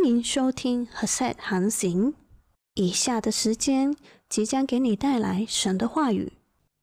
欢迎收听《和 set 航行》。以下的时间即将给你带来神的话语。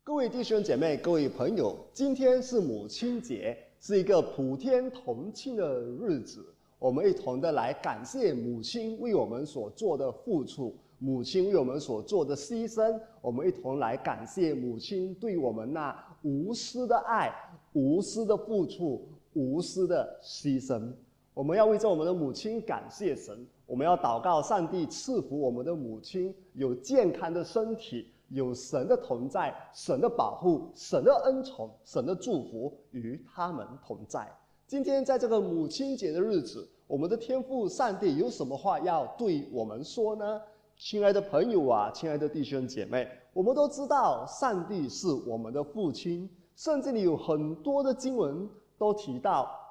各位弟兄姐妹、各位朋友，今天是母亲节，是一个普天同庆的日子。我们一同的来感谢母亲为我们所做的付出，母亲为我们所做的牺牲。我们一同来感谢母亲对我们那无私的爱、无私的付出、无私的牺牲。我们要为着我们的母亲感谢神，我们要祷告上帝赐福我们的母亲有健康的身体，有神的同在、神的保护、神的恩宠、神的祝福与他们同在。今天在这个母亲节的日子，我们的天父上帝有什么话要对我们说呢？亲爱的朋友啊，亲爱的弟兄姐妹，我们都知道上帝是我们的父亲，圣经里有很多的经文都提到。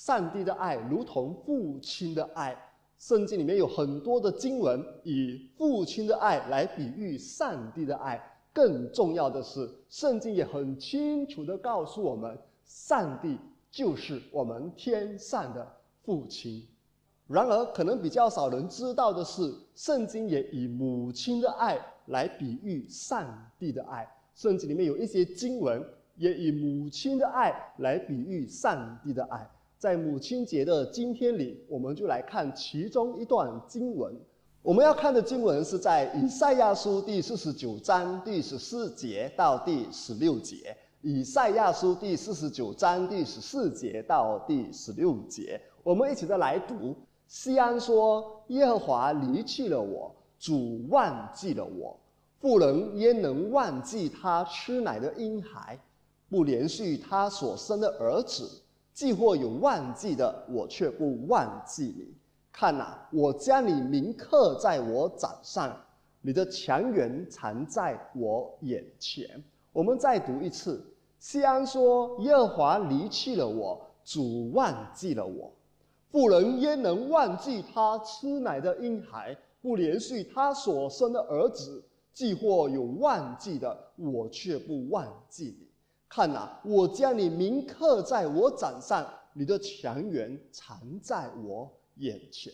上帝的爱如同父亲的爱，圣经里面有很多的经文以父亲的爱来比喻上帝的爱。更重要的是，圣经也很清楚的告诉我们，上帝就是我们天上的父亲。然而，可能比较少人知道的是，圣经也以母亲的爱来比喻上帝的爱。圣经里面有一些经文也以母亲的爱来比喻上帝的爱。在母亲节的今天里，我们就来看其中一段经文。我们要看的经文是在以赛亚书第四十九章第十四节到第十六节。以赛亚书第四十九章第十四节到第十六节，我们一起再来读。西安说：“耶和华离弃了我，主忘记了我。妇人焉能忘记他吃奶的婴孩，不连续他所生的儿子？”既或有忘记的，我却不忘记你。看呐，我将你铭刻在我掌上，你的强援藏在我眼前。我们再读一次。西安说：“耶和华离弃了我，主忘记了我。妇人焉能忘记他吃奶的婴孩，不连续他所生的儿子？既或有忘记的，我却不忘记你。”看呐，我将你铭刻在我掌上，你的强援藏在我眼前。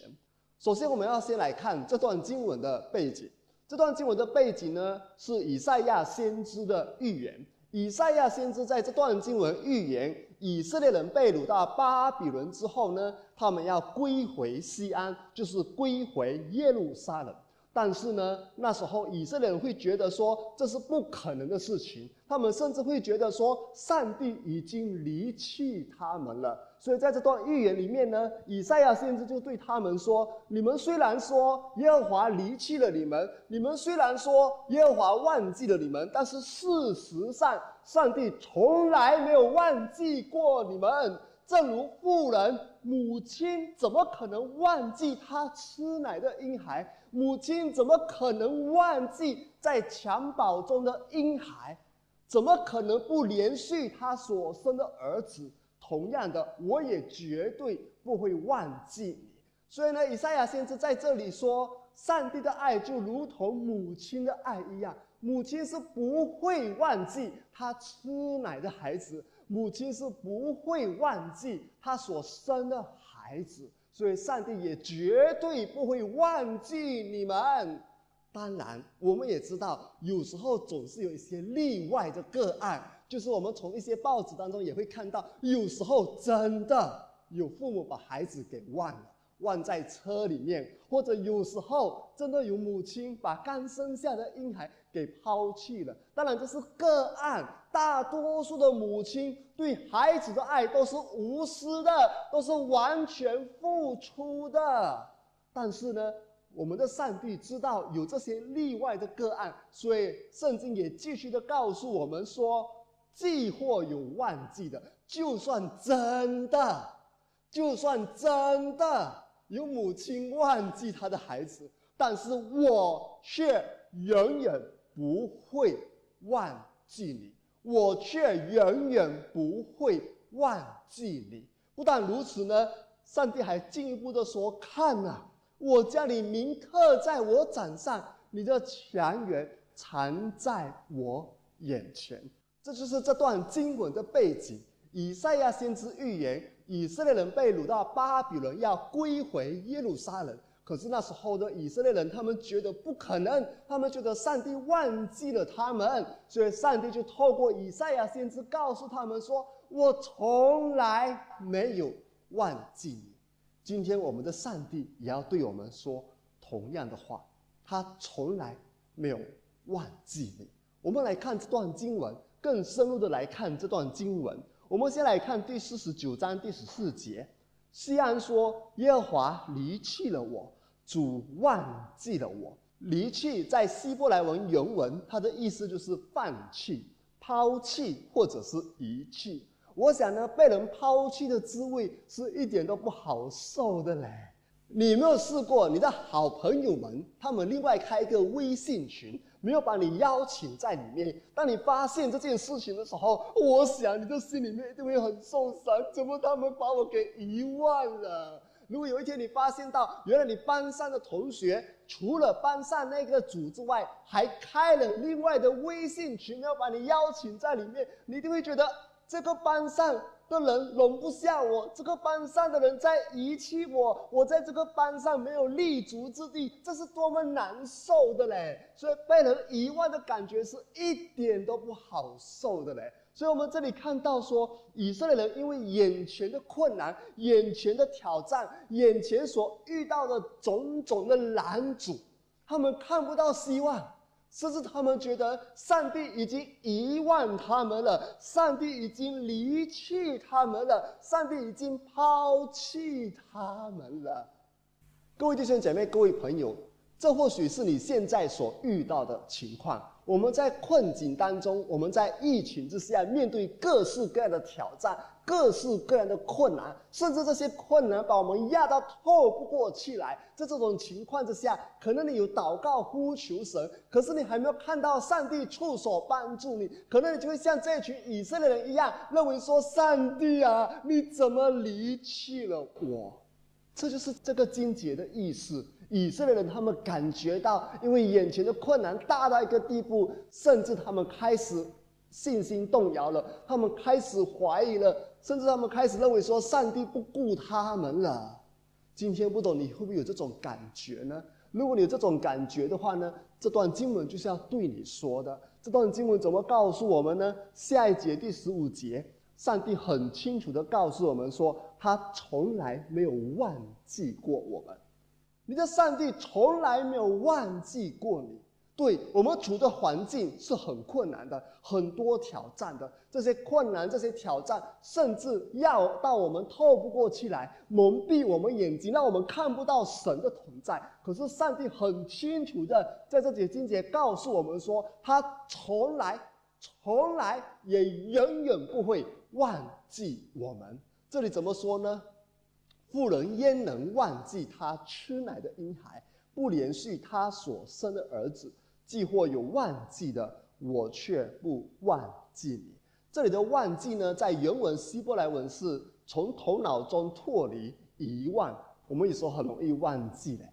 首先，我们要先来看这段经文的背景。这段经文的背景呢，是以赛亚先知的预言。以赛亚先知在这段经文预言，以色列人被掳到巴比伦之后呢，他们要归回西安，就是归回耶路撒冷。但是呢，那时候以色列人会觉得说这是不可能的事情，他们甚至会觉得说上帝已经离弃他们了。所以在这段预言里面呢，以赛亚先知就对他们说：“你们虽然说耶和华离弃了你们，你们虽然说耶和华忘记了你们，但是事实上，上帝从来没有忘记过你们。正如妇人母亲怎么可能忘记她吃奶的婴孩？”母亲怎么可能忘记在襁褓中的婴孩？怎么可能不连续他所生的儿子？同样的，我也绝对不会忘记你。所以呢，以赛亚先知在这里说，上帝的爱就如同母亲的爱一样，母亲是不会忘记他吃奶的孩子，母亲是不会忘记他所生的孩子。所以，上帝也绝对不会忘记你们。当然，我们也知道，有时候总是有一些例外的个案，就是我们从一些报纸当中也会看到，有时候真的有父母把孩子给忘了。忘在车里面，或者有时候真的有母亲把刚生下的婴孩给抛弃了。当然这是个案，大多数的母亲对孩子的爱都是无私的，都是完全付出的。但是呢，我们的上帝知道有这些例外的个案，所以圣经也继续的告诉我们说：既或有忘记的，就算真的，就算真的。有母亲忘记他的孩子，但是我却永远不会忘记你，我却永远不会忘记你。不但如此呢，上帝还进一步的说：“看呐，我将你铭刻在我掌上，你的强援藏在我眼前。”这就是这段经文的背景。以赛亚先知预言，以色列人被掳到巴比伦，要归回耶路撒冷。可是那时候的以色列人，他们觉得不可能，他们觉得上帝忘记了他们，所以上帝就透过以赛亚先知告诉他们说：“我从来没有忘记你。”今天我们的上帝也要对我们说同样的话，他从来没有忘记你。我们来看这段经文，更深入的来看这段经文。我们先来看第四十九章第十四节，西安说：“耶和华离弃了我。”主忘记了我，离弃在希伯来文原文，它的意思就是放弃、抛弃或者是遗弃。我想呢，被人抛弃的滋味是一点都不好受的嘞。你有没有试过，你的好朋友们他们另外开一个微信群，没有把你邀请在里面？当你发现这件事情的时候，我想你的心里面一定会很受伤。怎么他们把我给遗忘了？如果有一天你发现到，原来你班上的同学除了班上那个组之外，还开了另外的微信群，要把你邀请在里面，你一定会觉得这个班上的人容不下我，这个班上的人在遗弃我，我在这个班上没有立足之地，这是多么难受的嘞！所以被人遗忘的感觉是一点都不好受的嘞。所以，我们这里看到说，以色列人因为眼前的困难、眼前的挑战、眼前所遇到的种种的拦阻，他们看不到希望，甚至他们觉得上帝已经遗忘他们了，上帝已经离去他们了，上帝已经抛弃他们了。各位弟兄姐妹、各位朋友，这或许是你现在所遇到的情况。我们在困境当中，我们在疫情之下，面对各式各样的挑战、各式各样的困难，甚至这些困难把我们压到透不过气来。在这种情况之下，可能你有祷告呼求神，可是你还没有看到上帝出手帮助你，可能你就会像这群以色列人一样，认为说：“上帝啊，你怎么离弃了我？”这就是这个经节的意思。以色列人他们感觉到，因为眼前的困难大到一个地步，甚至他们开始信心动摇了，他们开始怀疑了，甚至他们开始认为说上帝不顾他们了。今天不懂你会不会有这种感觉呢？如果你有这种感觉的话呢，这段经文就是要对你说的。这段经文怎么告诉我们呢？下一节第十五节，上帝很清楚的告诉我们说，他从来没有忘记过我们。你的上帝从来没有忘记过你。对我们处的环境是很困难的，很多挑战的。这些困难、这些挑战，甚至要到我们透不过气来，蒙蔽我们眼睛，让我们看不到神的同在。可是上帝很清楚的在这节经节告诉我们说，他从来、从来也永远不会忘记我们。这里怎么说呢？妇人焉能忘记她吃奶的婴孩，不连续他所生的儿子？既或有忘记的，我却不忘记你。这里的忘记呢，在原文希伯来文是从头脑中脱离、遗忘。我们有时候很容易忘记的。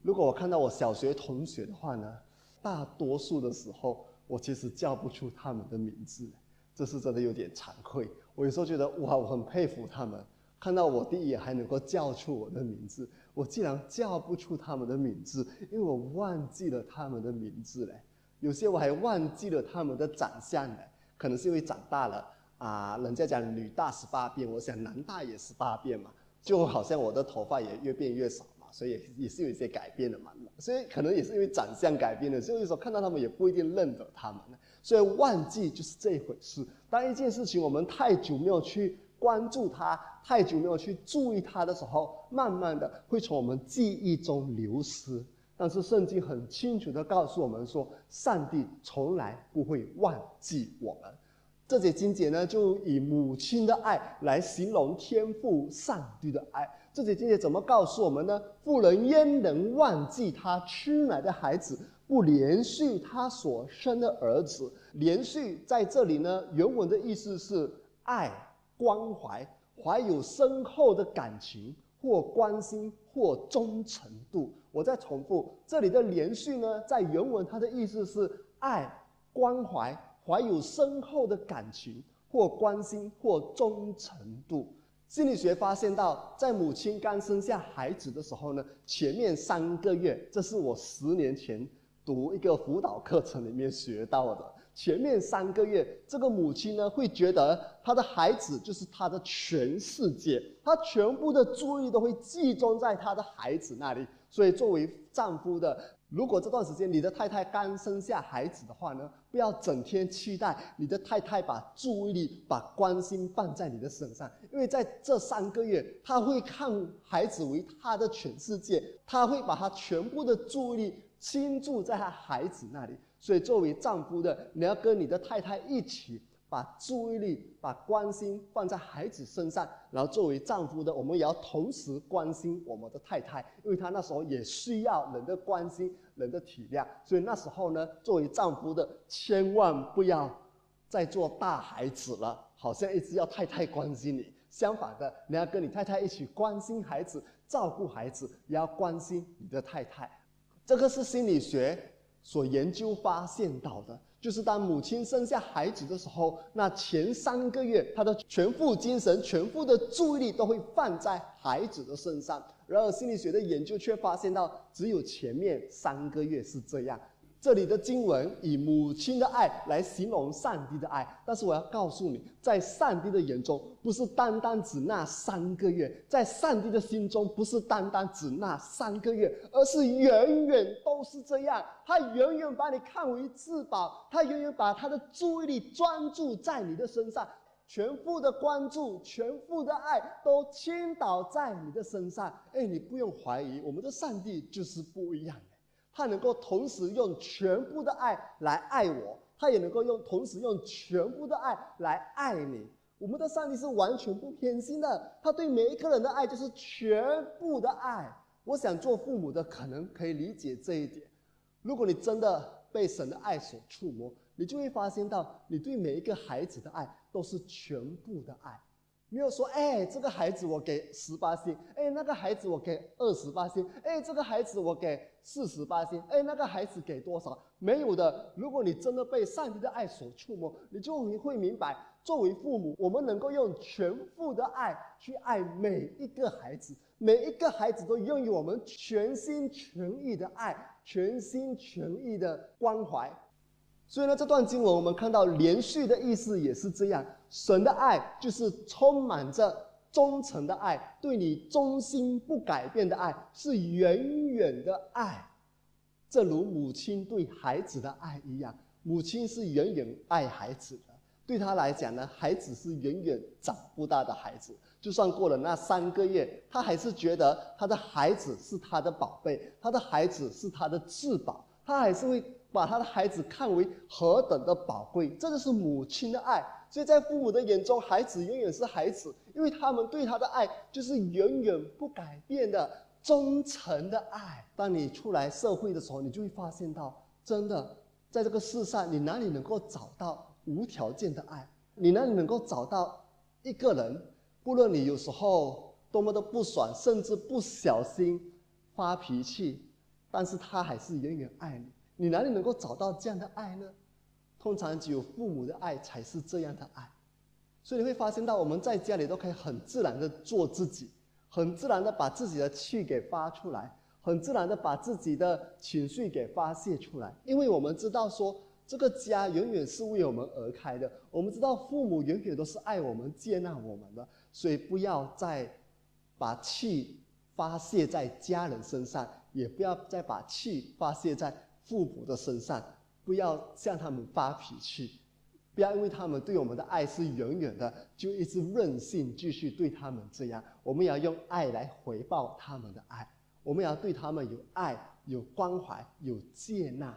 如果我看到我小学同学的话呢，大多数的时候我其实叫不出他们的名字，这是真的有点惭愧。我有时候觉得哇，我很佩服他们。看到我第一眼还能够叫出我的名字，我竟然叫不出他们的名字，因为我忘记了他们的名字嘞。有些我还忘记了他们的长相嘞，可能是因为长大了啊。人家讲女大十八变，我想男大也十八变嘛。就好像我的头发也越变越少，所以也是有一些改变的嘛。所以可能也是因为长相改变了，所以有时候看到他们也不一定认得他们。所以忘记就是这一回事。当一件事情我们太久没有去。关注它太久没有去注意它的时候，慢慢的会从我们记忆中流失。但是圣经很清楚的告诉我们说，上帝从来不会忘记我们。这节经节呢，就以母亲的爱来形容天赋上帝的爱。这节经节怎么告诉我们呢？妇人焉能忘记她吃奶的孩子，不连续他所生的儿子？连续在这里呢，原文的意思是爱。关怀，怀有深厚的感情，或关心，或忠诚度。我再重复，这里的连续呢，在原文它的意思是爱、关怀，怀有深厚的感情，或关心，或忠诚度。心理学发现到，在母亲刚生下孩子的时候呢，前面三个月，这是我十年前读一个辅导课程里面学到的。前面三个月，这个母亲呢会觉得她的孩子就是她的全世界，她全部的注意力都会集中在她的孩子那里。所以，作为丈夫的，如果这段时间你的太太刚生下孩子的话呢，不要整天期待你的太太把注意力、把关心放在你的身上，因为在这三个月，她会看孩子为她的全世界，她会把她全部的注意力倾注在她孩子那里。所以，作为丈夫的，你要跟你的太太一起把注意力、把关心放在孩子身上。然后，作为丈夫的，我们也要同时关心我们的太太，因为她那时候也需要人的关心、人的体谅。所以那时候呢，作为丈夫的，千万不要再做大孩子了，好像一直要太太关心你。相反的，你要跟你太太一起关心孩子、照顾孩子，也要关心你的太太。这个是心理学。所研究发现到的，就是当母亲生下孩子的时候，那前三个月，她的全副精神、全副的注意力都会放在孩子的身上。然而，心理学的研究却发现到，只有前面三个月是这样。这里的经文以母亲的爱来形容上帝的爱，但是我要告诉你，在上帝的眼中，不是单单指那三个月；在上帝的心中，不是单单指那三个月，而是远远都是这样。他远远把你看为至宝，他远远把他的注意力专注在你的身上，全部的关注、全部的爱都倾倒在你的身上。哎，你不用怀疑，我们的上帝就是不一样。他能够同时用全部的爱来爱我，他也能够用同时用全部的爱来爱你。我们的上帝是完全不偏心的，他对每一个人的爱就是全部的爱。我想做父母的可能可以理解这一点。如果你真的被神的爱所触摸，你就会发现到你对每一个孩子的爱都是全部的爱。没有说，哎，这个孩子我给十八星，哎，那个孩子我给二十八星，哎，这个孩子我给四十八星，哎，那个孩子给多少？没有的。如果你真的被上帝的爱所触摸，你就会明白，作为父母，我们能够用全副的爱去爱每一个孩子，每一个孩子都拥有我们全心全意的爱，全心全意的关怀。所以呢，这段经文我们看到连续的意思也是这样。神的爱就是充满着忠诚的爱，对你忠心不改变的爱，是远远的爱。正如母亲对孩子的爱一样，母亲是远远爱孩子的。对他来讲呢，孩子是远远长不大的孩子。就算过了那三个月，他还是觉得他的孩子是他的宝贝，他的孩子是他的至宝，他还是会。把他的孩子看为何等的宝贵，这就是母亲的爱。所以在父母的眼中，孩子永远是孩子，因为他们对他的爱就是永远不改变的忠诚的爱。当你出来社会的时候，你就会发现到，真的在这个世上，你哪里能够找到无条件的爱？你哪里能够找到一个人，不论你有时候多么的不爽，甚至不小心发脾气，但是他还是远远爱你。你哪里能够找到这样的爱呢？通常只有父母的爱才是这样的爱，所以你会发现到我们在家里都可以很自然的做自己，很自然的把自己的气给发出来，很自然的把自己的情绪给发泄出来，因为我们知道说这个家永远是为我们而开的，我们知道父母永远都是爱我们、接纳我们的，所以不要再把气发泄在家人身上，也不要再把气发泄在。父母的身上，不要向他们发脾气，不要因为他们对我们的爱是远远的，就一直任性继续对他们这样。我们要用爱来回报他们的爱，我们要对他们有爱、有关怀、有接纳，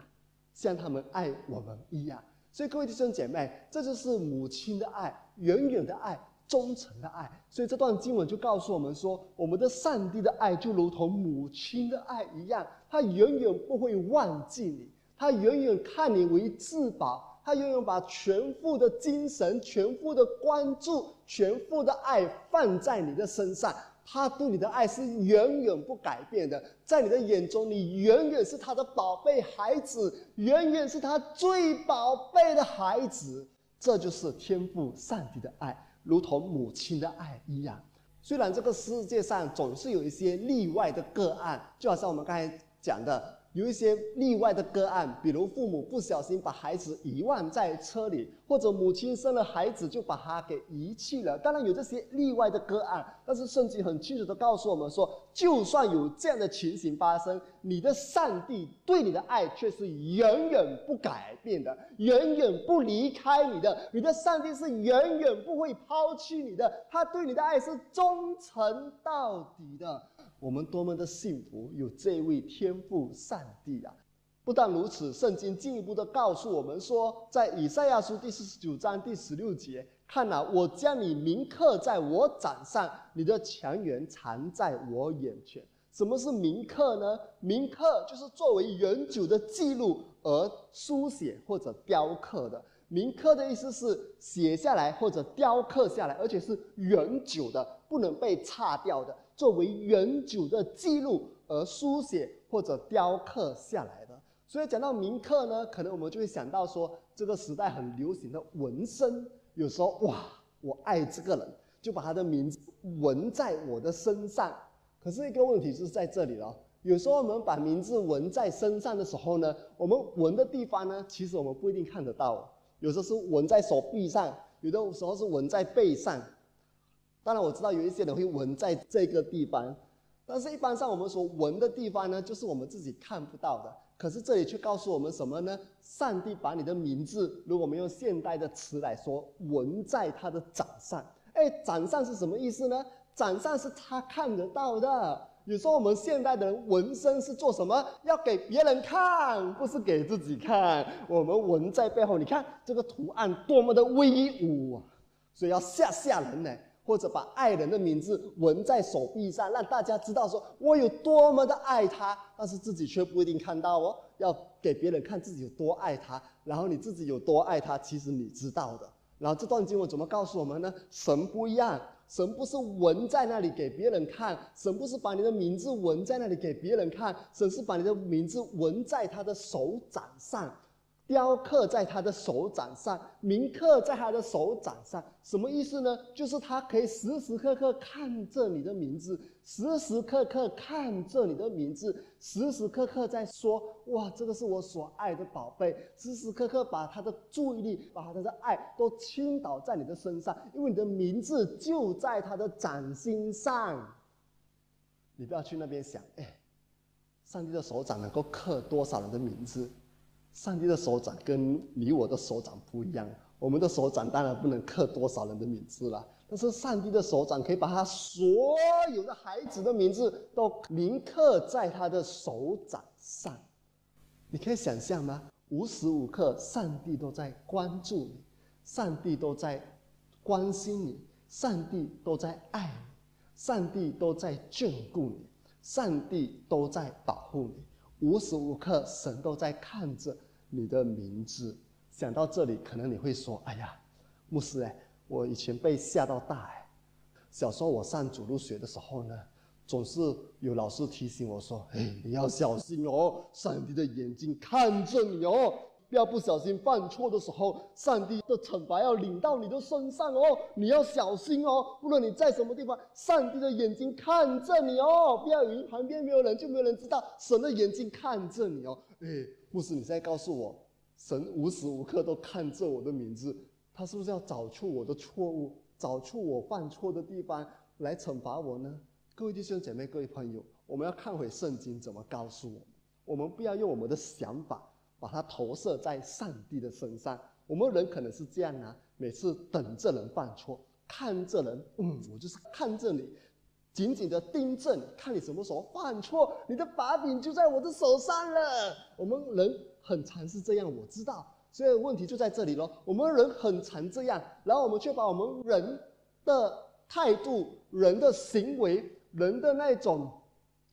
像他们爱我们一样。所以各位弟兄姐妹，这就是母亲的爱，远远的爱。忠诚的爱，所以这段经文就告诉我们说，我们的上帝的爱就如同母亲的爱一样，他远远不会忘记你，他远远看你为至宝，他永远把全副的精神、全副的关注、全副的爱放在你的身上，他对你的爱是远远不改变的，在你的眼中，你远远是他的宝贝孩子，远远是他最宝贝的孩子，这就是天赋上帝的爱。如同母亲的爱一样，虽然这个世界上总是有一些例外的个案，就好像我们刚才讲的。有一些例外的个案，比如父母不小心把孩子遗忘在车里，或者母亲生了孩子就把他给遗弃了。当然有这些例外的个案，但是圣经很清楚的告诉我们说，就算有这样的情形发生，你的上帝对你的爱却是远远不改变的，远远不离开你的。你的上帝是远远不会抛弃你的，他对你的爱是忠诚到底的。我们多么的幸福，有这位天父上帝啊！不但如此，圣经进一步的告诉我们说，在以赛亚书第四十九章第十六节，看呐，我将你铭刻在我掌上，你的强援藏在我眼前。什么是铭刻呢？铭刻就是作为永久的记录而书写或者雕刻的。铭刻的意思是写下来或者雕刻下来，而且是永久的，不能被擦掉的。作为永久的记录而书写或者雕刻下来的，所以讲到铭刻呢，可能我们就会想到说，这个时代很流行的纹身，有时候哇，我爱这个人，就把他的名字纹在我的身上。可是一个问题就是在这里了，有时候我们把名字纹在身上的时候呢，我们纹的地方呢，其实我们不一定看得到，有时候是纹在手臂上，有的时候是纹在背上。当然我知道有一些人会纹在这个地方，但是一般上我们所纹的地方呢，就是我们自己看不到的。可是这里却告诉我们什么呢？上帝把你的名字，如果我们用现代的词来说，纹在他的掌上。哎，掌上是什么意思呢？掌上是他看得到的。有时候我们现代的人纹身是做什么？要给别人看，不是给自己看。我们纹在背后，你看这个图案多么的威武啊！所以要吓吓人呢。或者把爱人的名字纹在手臂上，让大家知道说我有多么的爱他，但是自己却不一定看到哦。要给别人看自己有多爱他，然后你自己有多爱他，其实你知道的。然后这段经文怎么告诉我们呢？神不一样，神不是纹在那里给别人看，神不是把你的名字纹在那里给别人看，神是把你的名字纹在他的手掌上。雕刻在他的手掌上，铭刻在他的手掌上，什么意思呢？就是他可以时时刻刻看着你的名字，时时刻刻看着你的名字，时时刻刻在说：“哇，这个是我所爱的宝贝。”时时刻刻把他的注意力、把他的爱都倾倒在你的身上，因为你的名字就在他的掌心上。你不要去那边想，哎，上帝的手掌能够刻多少人的名字？上帝的手掌跟你我的手掌不一样，我们的手掌当然不能刻多少人的名字了，但是上帝的手掌可以把他所有的孩子的名字都铭刻在他的手掌上。你可以想象吗？无时无刻，上帝都在关注你，上帝都在关心你，上帝都在爱你，上帝都在眷顾你，上帝都在保护你，无时无刻，神都在看着。你的名字，想到这里，可能你会说：“哎呀，牧师哎，我以前被吓到大哎。小时候我上主路学的时候呢，总是有老师提醒我说：‘哎，你要小心哦，上帝的眼睛看着你哦，不要不小心犯错的时候，上帝的惩罚要领到你的身上哦，你要小心哦。不论你在什么地方，上帝的眼睛看着你哦，不要以为旁边没有人就没有人知道，神的眼睛看着你哦，哎。”不是你在告诉我，神无时无刻都看着我的名字，他是不是要找出我的错误，找出我犯错的地方来惩罚我呢？各位弟兄姐妹，各位朋友，我们要看回圣经怎么告诉我们，我们不要用我们的想法把它投射在上帝的身上。我们人可能是这样啊，每次等着人犯错，看着人，嗯，我就是看着你。紧紧的盯正，看你什么时候犯错，你的把柄就在我的手上了。我们人很常是这样，我知道，所以问题就在这里咯。我们人很常这样，然后我们却把我们人的态度、人的行为、人的那种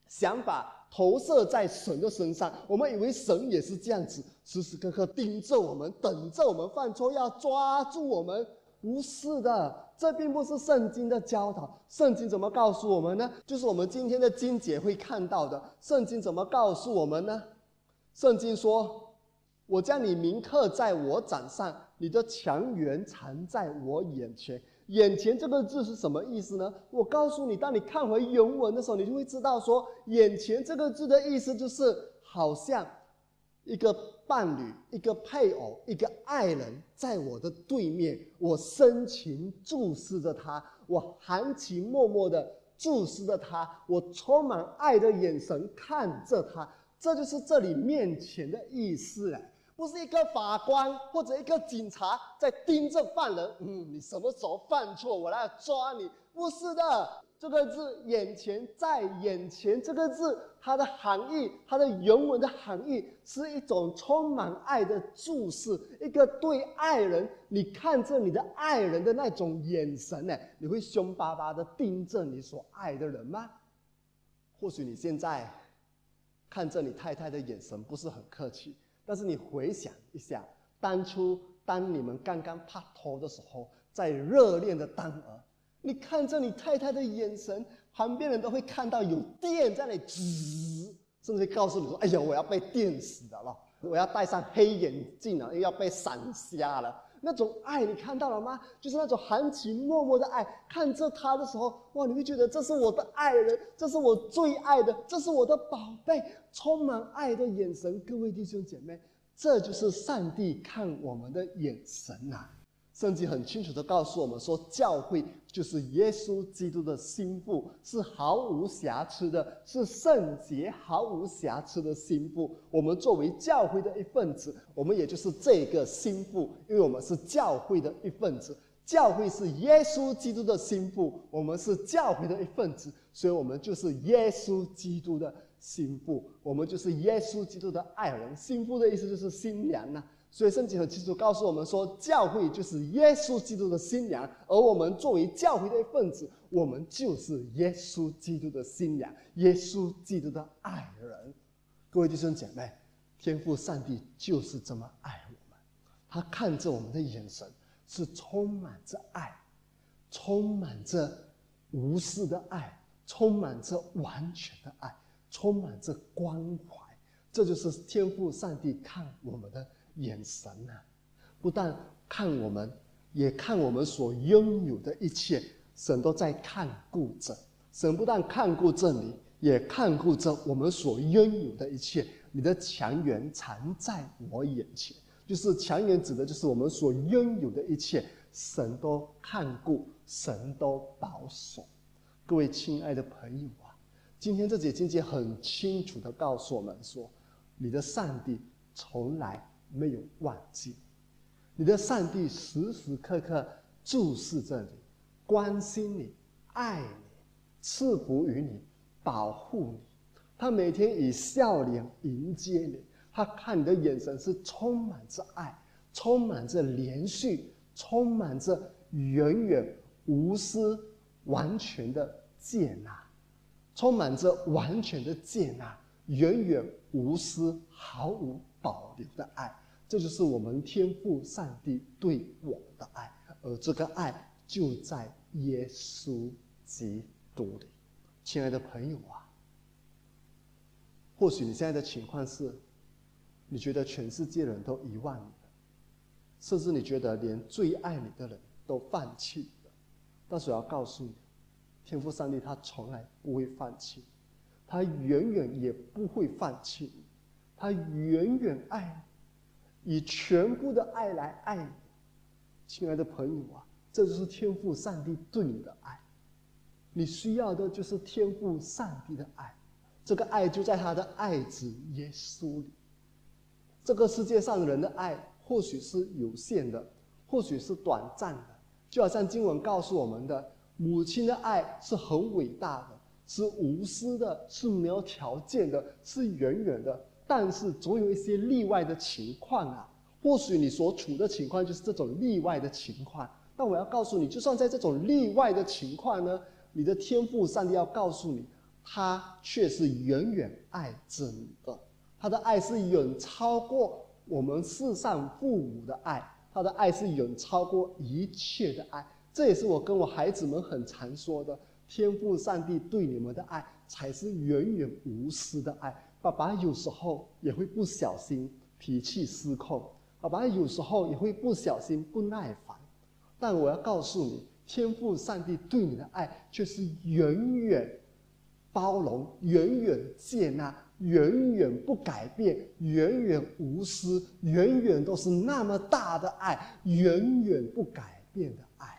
想法投射在神的身上。我们以为神也是这样子，时时刻刻盯着我们，等着我们犯错，要抓住我们。不是的，这并不是圣经的教导。圣经怎么告诉我们呢？就是我们今天的经解会看到的。圣经怎么告诉我们呢？圣经说：“我将你铭刻在我掌上，你的强援藏在我眼前。”眼前这个字是什么意思呢？我告诉你，当你看回原文的时候，你就会知道说，眼前这个字的意思就是好像一个伴侣、一个配偶、一个爱人在我的对面，我深情注视着他，我含情脉脉的注视着他，我充满爱的眼神看着他，这就是这里面前的意思了。不是一个法官或者一个警察在盯着犯人，嗯，你什么时候犯错，我来抓你。不是的，这个字“眼前”在眼前这个字，它的含义，它的原文的含义是一种充满爱的注视，一个对爱人，你看着你的爱人的那种眼神呢？你会凶巴巴的盯着你所爱的人吗？或许你现在看着你太太的眼神不是很客气。但是你回想一下，当初当你们刚刚拍拖的时候，在热恋的当儿，你看着你太太的眼神，旁边人都会看到有电在那里滋，甚至告诉你说：“哎呀，我要被电死的了，我要戴上黑眼镜了，又要被闪瞎了。”那种爱你看到了吗？就是那种含情脉脉的爱。看着他的时候，哇，你会觉得这是我的爱人，这是我最爱的，这是我的宝贝，充满爱的眼神。各位弟兄姐妹，这就是上帝看我们的眼神呐。圣经很清楚的告诉我们说，教会就是耶稣基督的心腹，是毫无瑕疵的，是圣洁、毫无瑕疵的心腹。我们作为教会的一份子，我们也就是这个心腹，因为我们是教会的一份子。教会是耶稣基督的心腹，我们是教会的一份子，所以我们就是耶稣基督的心腹，我们就是耶稣基督的爱人。心腹的意思就是新娘呐。所以圣经很清楚告诉我们说，教会就是耶稣基督的新娘，而我们作为教会的一份子，我们就是耶稣基督的新娘，耶稣基督的爱人。各位弟兄姐妹，天父上帝就是这么爱我们，他看着我们的眼神是充满着爱，充满着无私的爱，充满着完全的爱，充满着关怀。这就是天父上帝看我们的。眼神呐，不但看我们，也看我们所拥有的一切，神都在看顾着。神不但看顾着你，也看顾着我们所拥有的一切。你的强援藏在我眼前，就是强援指的就是我们所拥有的一切，神都看顾，神都保守。各位亲爱的朋友啊，今天这节经节很清楚的告诉我们说，你的上帝从来。没有忘记，你的上帝时时刻刻注视着你，关心你，爱你，赐福于你，保护你。他每天以笑脸迎接你，他看你的眼神是充满着爱，充满着连续，充满着远远无私、完全的接纳，充满着完全的接纳，远远无私、毫无保留的爱。这就是我们天父上帝对我们的爱，而这个爱就在耶稣基督里。亲爱的朋友啊，或许你现在的情况是，你觉得全世界人都遗忘你了，甚至你觉得连最爱你的人都放弃了。但是我要告诉你，天父上帝他从来不会放弃，他远远也不会放弃你，他远远爱你。以全部的爱来爱你，亲爱的朋友啊，这就是天赋上帝对你的爱。你需要的就是天赋上帝的爱，这个爱就在他的爱子耶稣里。这个世界上人的爱或许是有限的，或许是短暂的，就好像经文告诉我们的，母亲的爱是很伟大的，是无私的，是没有条件的，是远远的。但是总有一些例外的情况啊，或许你所处的情况就是这种例外的情况。但我要告诉你，就算在这种例外的情况呢，你的天赋上帝要告诉你，他却是远远爱着你的，他的爱是远超过我们世上父母的爱，他的爱是远超过一切的爱。这也是我跟我孩子们很常说的，天赋上帝对你们的爱才是远远无私的爱。爸爸有时候也会不小心脾气失控，爸爸有时候也会不小心不耐烦，但我要告诉你，天赋上帝对你的爱却是远远包容、远远接纳、远远不改变、远远无私、远远都是那么大的爱，远远不改变的爱。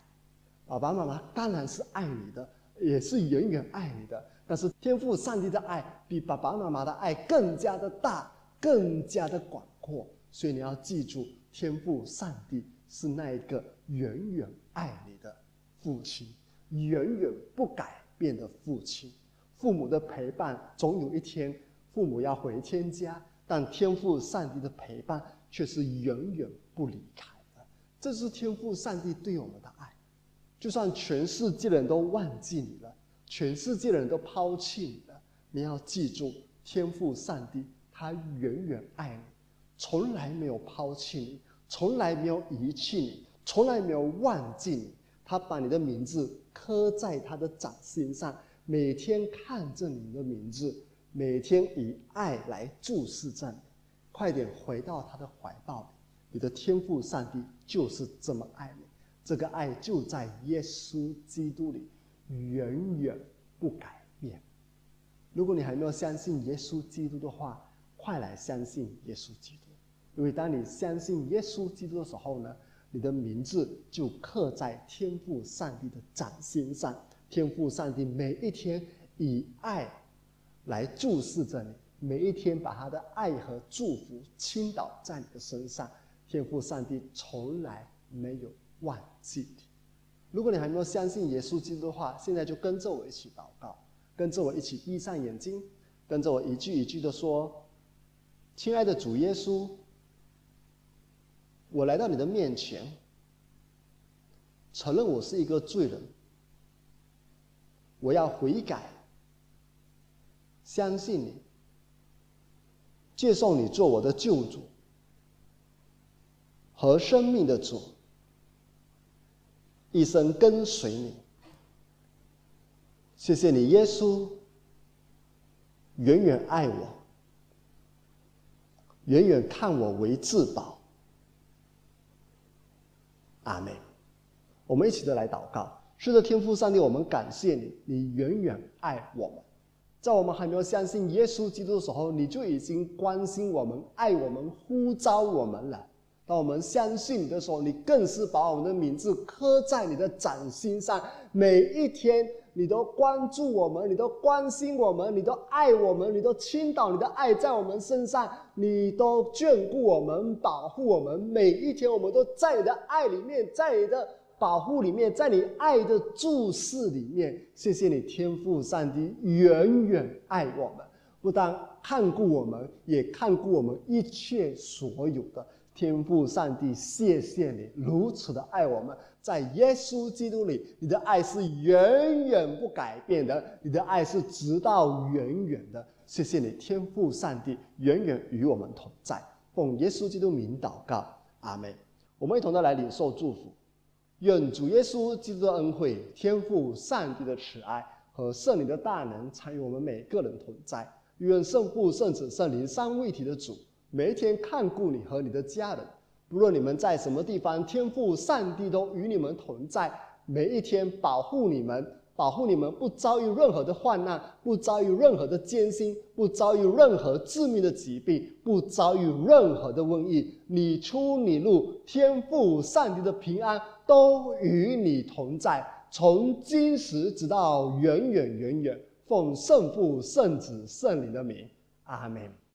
爸爸妈妈当然是爱你的，也是远远爱你的。但是天赋上帝的爱比爸爸妈妈的爱更加的大，更加的广阔。所以你要记住，天赋上帝是那一个远远爱你的父亲，远远不改变的父亲。父母的陪伴总有一天父母要回天家，但天赋上帝的陪伴却是永远不离开的。这是天赋上帝对我们的爱。就算全世界人都忘记你了，全世界的人都抛弃你了，你要记住，天赋上帝他远远爱你，从来没有抛弃你，从来没有遗弃你，从来没有忘记你。他把你的名字刻在他的掌心上，每天看着你的名字，每天以爱来注视着你。快点回到他的怀抱里，你的天赋上帝就是这么爱你。这个爱就在耶稣基督里，远远不改变。如果你还没有相信耶稣基督的话，快来相信耶稣基督。因为当你相信耶稣基督的时候呢，你的名字就刻在天父上帝的掌心上。天父上帝每一天以爱来注视着你，每一天把他的爱和祝福倾倒在你的身上。天父上帝从来没有。忘记你。如果你还没有相信耶稣基督的话，现在就跟着我一起祷告，跟着我一起闭上眼睛，跟着我一句一句的说：“亲爱的主耶稣，我来到你的面前，承认我是一个罪人，我要悔改，相信你，接受你做我的救主和生命的主。”一生跟随你，谢谢你，耶稣，远远爱我，远远看我为至宝。阿门。我们一起的来祷告，是的，天父上帝，我们感谢你，你远远爱我们，在我们还没有相信耶稣基督的时候，你就已经关心我们、爱我们、呼召我们了。当我们相信你的时候，你更是把我们的名字刻在你的掌心上。每一天，你都关注我们，你都关心我们，你都爱我们，你都倾倒你的爱在我们身上，你都眷顾我们，保护我们。每一天，我们都在你的爱里面，在你的保护里面，在你爱的注视里面。谢谢你，天父上帝，远远爱我们，不但看顾我们，也看顾我们一切所有的。天父上帝，谢谢你如此的爱我们，在耶稣基督里，你的爱是远远不改变的，你的爱是直到远远的。谢谢你，天父上帝，远远与我们同在。奉耶稣基督名祷告，阿门。我们一同的来领受祝福，愿主耶稣基督的恩惠、天父上帝的慈爱和圣灵的大能参与我们每个人同在。愿圣父、圣子、圣灵三位一体的主。每一天看顾你和你的家人，不论你们在什么地方，天父上帝都与你们同在。每一天保护你们，保护你们不遭遇任何的患难，不遭遇任何的艰辛，不遭遇任何致命的疾病，不遭遇任何的瘟疫。你出你入，天父上帝的平安都与你同在，从今时直到远远远远。奉圣父、圣子、圣灵的名，阿门。